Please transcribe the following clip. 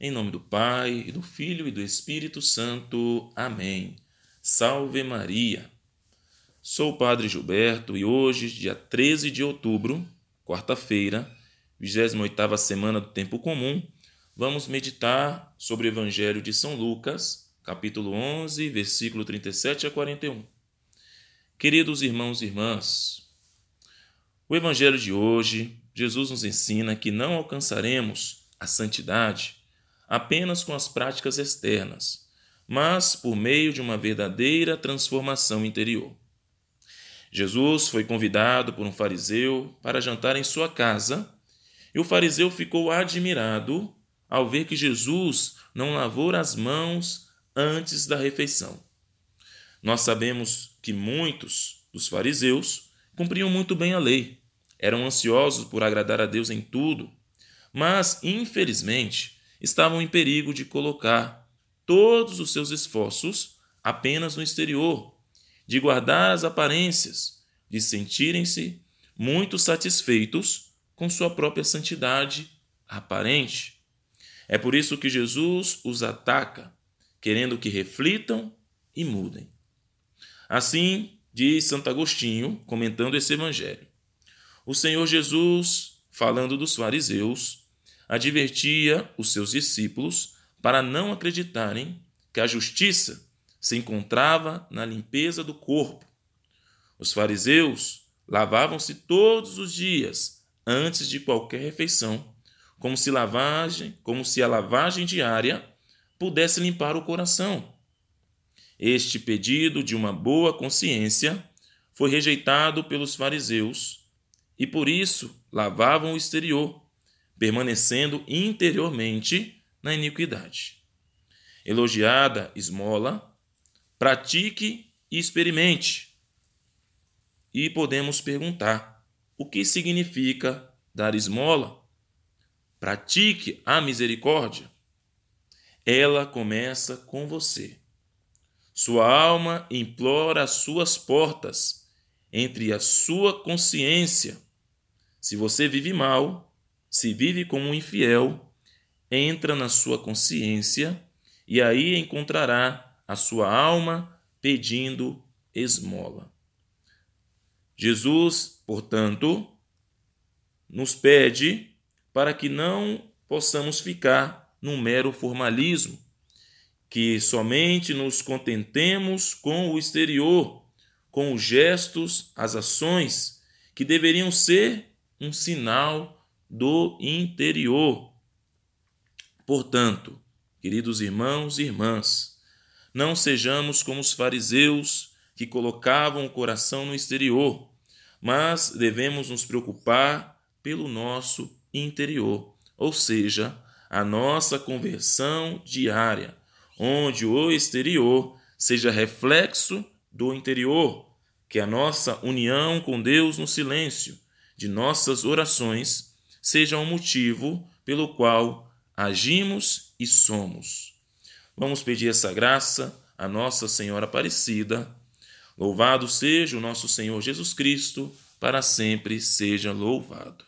Em nome do Pai, e do Filho e do Espírito Santo. Amém. Salve Maria. Sou o Padre Gilberto e hoje, dia 13 de outubro, quarta-feira, 28ª semana do tempo comum, vamos meditar sobre o Evangelho de São Lucas, capítulo 11, versículo 37 a 41. Queridos irmãos e irmãs, o Evangelho de hoje, Jesus nos ensina que não alcançaremos a santidade apenas com as práticas externas, mas por meio de uma verdadeira transformação interior. Jesus foi convidado por um fariseu para jantar em sua casa, e o fariseu ficou admirado ao ver que Jesus não lavou as mãos antes da refeição. Nós sabemos que muitos dos fariseus cumpriam muito bem a lei, eram ansiosos por agradar a Deus em tudo, mas, infelizmente, estavam em perigo de colocar todos os seus esforços apenas no exterior, de guardar as aparências, de sentirem-se muito satisfeitos com sua própria santidade aparente. É por isso que Jesus os ataca, querendo que reflitam e mudem. Assim, diz Santo Agostinho, comentando esse evangelho. O Senhor Jesus, falando dos fariseus, advertia os seus discípulos para não acreditarem que a justiça se encontrava na limpeza do corpo. Os fariseus lavavam-se todos os dias antes de qualquer refeição, como se lavagem, como se a lavagem diária pudesse limpar o coração. Este pedido de uma boa consciência foi rejeitado pelos fariseus e por isso lavavam o exterior, permanecendo interiormente na iniquidade. Elogiada esmola, pratique e experimente. E podemos perguntar: o que significa dar esmola? Pratique a misericórdia. Ela começa com você. Sua alma implora as suas portas entre a sua consciência. Se você vive mal, se vive como um infiel, entra na sua consciência e aí encontrará a sua alma pedindo esmola. Jesus, portanto, nos pede para que não possamos ficar num mero formalismo, que somente nos contentemos com o exterior, com os gestos, as ações, que deveriam ser um sinal do interior. Portanto, queridos irmãos e irmãs, não sejamos como os fariseus que colocavam o coração no exterior, mas devemos nos preocupar pelo nosso interior, ou seja, a nossa conversão diária, onde o exterior seja reflexo do interior, que a nossa união com Deus no silêncio de nossas orações seja um motivo pelo qual agimos e somos. Vamos pedir essa graça a Nossa Senhora Aparecida. Louvado seja o nosso Senhor Jesus Cristo, para sempre seja louvado.